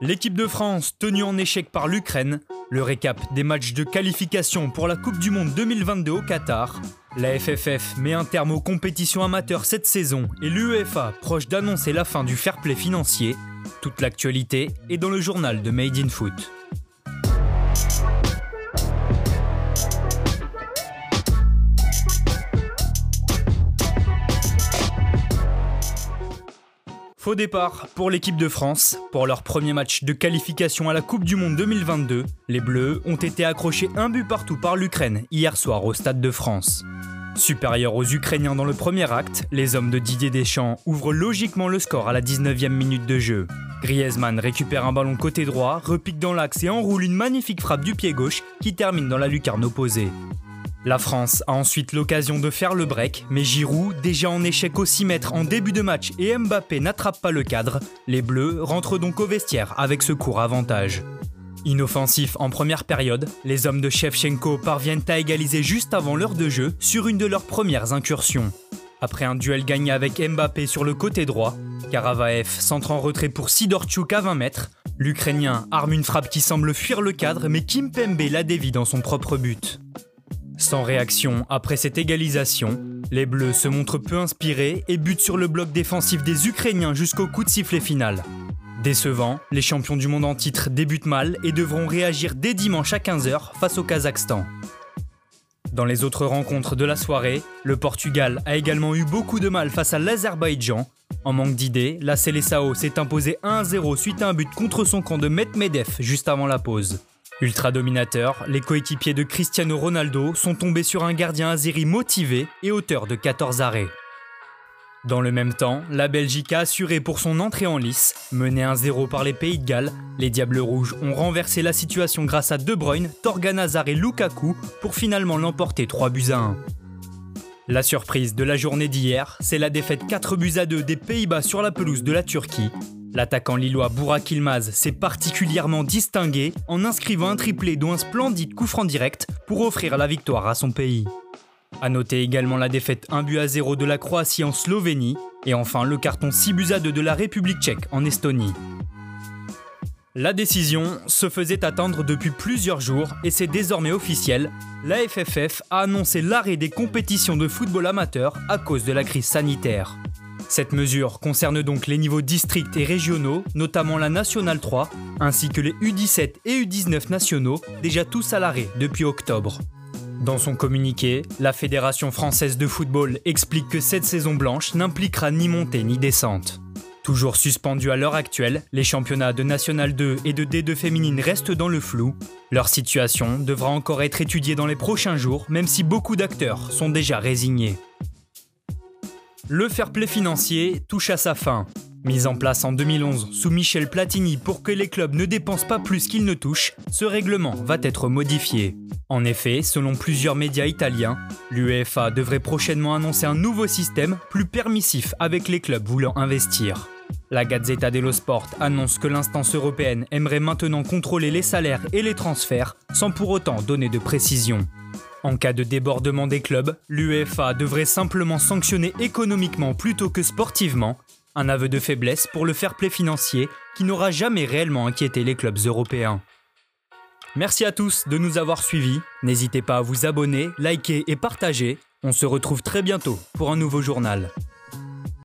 L'équipe de France tenue en échec par l'Ukraine, le récap des matchs de qualification pour la Coupe du Monde 2022 au Qatar, la FFF met un terme aux compétitions amateurs cette saison et l'UEFA proche d'annoncer la fin du fair play financier. Toute l'actualité est dans le journal de Made in Foot. Faux départ pour l'équipe de France. Pour leur premier match de qualification à la Coupe du Monde 2022, les Bleus ont été accrochés un but partout par l'Ukraine hier soir au Stade de France. Supérieurs aux Ukrainiens dans le premier acte, les hommes de Didier Deschamps ouvrent logiquement le score à la 19e minute de jeu. Griezmann récupère un ballon côté droit, repique dans l'axe et enroule une magnifique frappe du pied gauche qui termine dans la lucarne opposée. La France a ensuite l'occasion de faire le break, mais Giroud, déjà en échec au 6 mètres en début de match et Mbappé n'attrape pas le cadre, les Bleus rentrent donc au vestiaire avec ce court avantage. Inoffensif en première période, les hommes de Shevchenko parviennent à égaliser juste avant l'heure de jeu sur une de leurs premières incursions. Après un duel gagné avec Mbappé sur le côté droit, Karavaev centre en retrait pour Sidorchuk à 20 mètres, l'Ukrainien arme une frappe qui semble fuir le cadre mais Kim Pembe la dévie dans son propre but. Sans réaction après cette égalisation, les Bleus se montrent peu inspirés et butent sur le bloc défensif des Ukrainiens jusqu'au coup de sifflet final. Décevant, les champions du monde en titre débutent mal et devront réagir dès dimanche à 15h face au Kazakhstan. Dans les autres rencontres de la soirée, le Portugal a également eu beaucoup de mal face à l'Azerbaïdjan. En manque d'idées, la Seleção s'est imposée 1-0 suite à un but contre son camp de Medvedev juste avant la pause. Ultra dominateur, les coéquipiers de Cristiano Ronaldo sont tombés sur un gardien azéri motivé et auteur de 14 arrêts. Dans le même temps, la Belgique a assuré pour son entrée en lice. Menée 1-0 par les Pays de Galles, les Diables Rouges ont renversé la situation grâce à De Bruyne, Torgan Hazard et Lukaku pour finalement l'emporter 3 buts à 1. La surprise de la journée d'hier, c'est la défaite 4 buts à 2 des Pays-Bas sur la pelouse de la Turquie, L'attaquant lillois Bourak Ilmaz s'est particulièrement distingué en inscrivant un triplé dont un splendide coup franc direct pour offrir la victoire à son pays. A noter également la défaite 1 but à 0 de la Croatie en Slovénie et enfin le carton 6 buts à 2 de la République tchèque en Estonie. La décision se faisait attendre depuis plusieurs jours et c'est désormais officiel. La FFF a annoncé l'arrêt des compétitions de football amateur à cause de la crise sanitaire. Cette mesure concerne donc les niveaux districts et régionaux, notamment la Nationale 3, ainsi que les U17 et U19 nationaux, déjà tous à l'arrêt depuis octobre. Dans son communiqué, la Fédération française de football explique que cette saison blanche n'impliquera ni montée ni descente. Toujours suspendus à l'heure actuelle, les championnats de National 2 et de D2 féminine restent dans le flou. Leur situation devra encore être étudiée dans les prochains jours, même si beaucoup d'acteurs sont déjà résignés. Le fair play financier touche à sa fin. Mise en place en 2011 sous Michel Platini pour que les clubs ne dépensent pas plus qu'ils ne touchent, ce règlement va être modifié. En effet, selon plusieurs médias italiens, l'UEFA devrait prochainement annoncer un nouveau système plus permissif avec les clubs voulant investir. La Gazzetta dello Sport annonce que l'instance européenne aimerait maintenant contrôler les salaires et les transferts sans pour autant donner de précision. En cas de débordement des clubs, l'UEFA devrait simplement sanctionner économiquement plutôt que sportivement, un aveu de faiblesse pour le fair play financier qui n'aura jamais réellement inquiété les clubs européens. Merci à tous de nous avoir suivis, n'hésitez pas à vous abonner, liker et partager, on se retrouve très bientôt pour un nouveau journal.